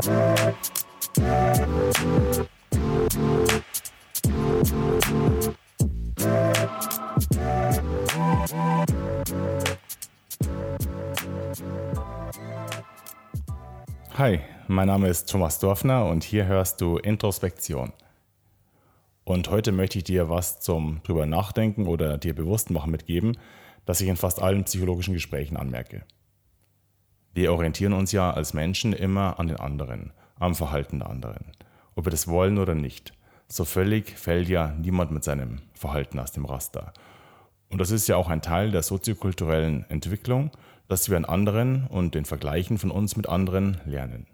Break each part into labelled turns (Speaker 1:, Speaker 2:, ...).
Speaker 1: Hi, mein Name ist Thomas Dorfner und hier hörst du Introspektion. Und heute möchte ich dir was zum drüber nachdenken oder dir bewusst machen mitgeben, das ich in fast allen psychologischen Gesprächen anmerke. Wir orientieren uns ja als Menschen immer an den anderen, am Verhalten der anderen, ob wir das wollen oder nicht. So völlig fällt ja niemand mit seinem Verhalten aus dem Raster. Und das ist ja auch ein Teil der soziokulturellen Entwicklung dass wir an anderen und den Vergleichen von uns mit anderen lernen.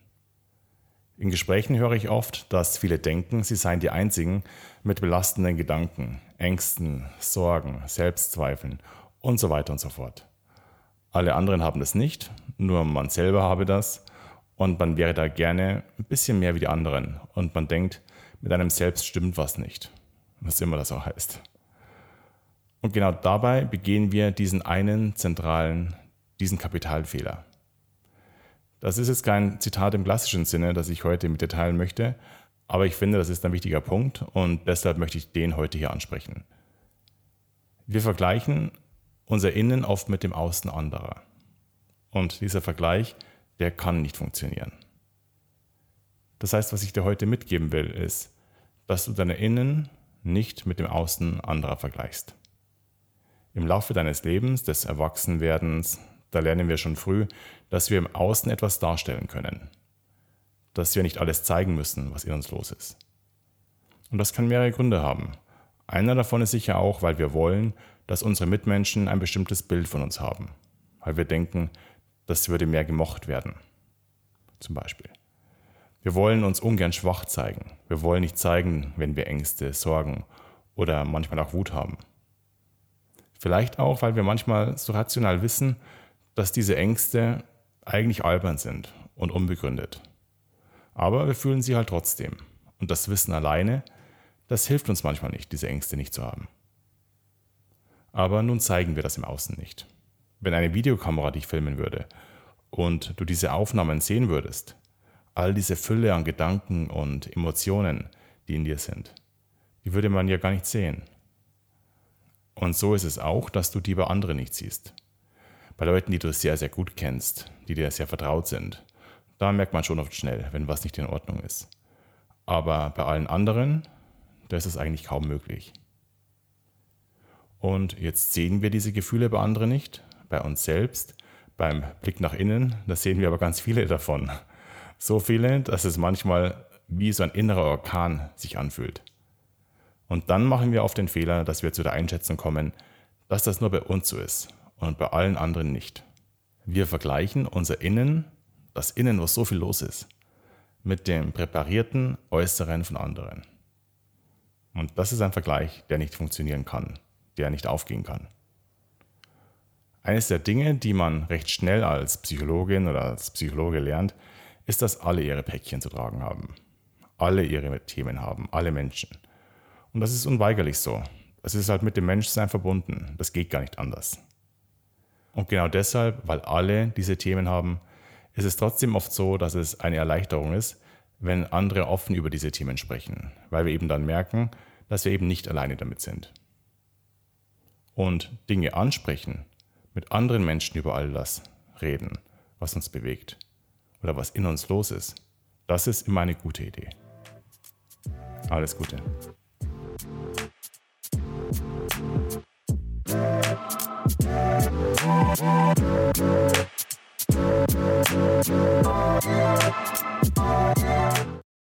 Speaker 1: In Gesprächen höre ich oft, dass viele denken, sie seien die Einzigen mit belastenden Gedanken, Ängsten, Sorgen, Selbstzweifeln und so weiter und so fort. Alle anderen haben das nicht, nur man selber habe das und man wäre da gerne ein bisschen mehr wie die anderen und man denkt, mit einem selbst stimmt was nicht, was immer das auch heißt. Und genau dabei begehen wir diesen einen zentralen diesen Kapitalfehler. Das ist jetzt kein Zitat im klassischen Sinne, das ich heute mit dir teilen möchte, aber ich finde, das ist ein wichtiger Punkt und deshalb möchte ich den heute hier ansprechen. Wir vergleichen unser Innen oft mit dem Außen anderer. Und dieser Vergleich, der kann nicht funktionieren. Das heißt, was ich dir heute mitgeben will, ist, dass du deine Innen nicht mit dem Außen anderer vergleichst. Im Laufe deines Lebens, des Erwachsenwerdens, da lernen wir schon früh, dass wir im Außen etwas darstellen können. Dass wir nicht alles zeigen müssen, was in uns los ist. Und das kann mehrere Gründe haben. Einer davon ist sicher auch, weil wir wollen, dass unsere Mitmenschen ein bestimmtes Bild von uns haben. Weil wir denken, das würde mehr gemocht werden. Zum Beispiel. Wir wollen uns ungern schwach zeigen. Wir wollen nicht zeigen, wenn wir Ängste, Sorgen oder manchmal auch Wut haben. Vielleicht auch, weil wir manchmal so rational wissen, dass diese Ängste eigentlich albern sind und unbegründet. Aber wir fühlen sie halt trotzdem. Und das Wissen alleine, das hilft uns manchmal nicht, diese Ängste nicht zu haben. Aber nun zeigen wir das im Außen nicht. Wenn eine Videokamera dich filmen würde und du diese Aufnahmen sehen würdest, all diese Fülle an Gedanken und Emotionen, die in dir sind, die würde man ja gar nicht sehen. Und so ist es auch, dass du die bei anderen nicht siehst bei Leuten, die du sehr, sehr gut kennst, die dir sehr vertraut sind, da merkt man schon oft schnell, wenn was nicht in Ordnung ist. Aber bei allen anderen, da ist es eigentlich kaum möglich. Und jetzt sehen wir diese Gefühle bei anderen nicht, bei uns selbst, beim Blick nach innen, da sehen wir aber ganz viele davon. So viele, dass es manchmal wie so ein innerer Orkan sich anfühlt. Und dann machen wir oft den Fehler, dass wir zu der Einschätzung kommen, dass das nur bei uns so ist und bei allen anderen nicht. Wir vergleichen unser Innen, das Innen, wo so viel los ist, mit dem präparierten Äußeren von anderen. Und das ist ein Vergleich, der nicht funktionieren kann, der nicht aufgehen kann. Eines der Dinge, die man recht schnell als Psychologin oder als Psychologe lernt, ist, dass alle ihre Päckchen zu tragen haben. Alle ihre Themen haben, alle Menschen. Und das ist unweigerlich so. Es ist halt mit dem Menschsein verbunden. Das geht gar nicht anders. Und genau deshalb, weil alle diese Themen haben, ist es trotzdem oft so, dass es eine Erleichterung ist, wenn andere offen über diese Themen sprechen, weil wir eben dann merken, dass wir eben nicht alleine damit sind. Und Dinge ansprechen, mit anderen Menschen über all das reden, was uns bewegt oder was in uns los ist, das ist immer eine gute Idee. Alles Gute. Thank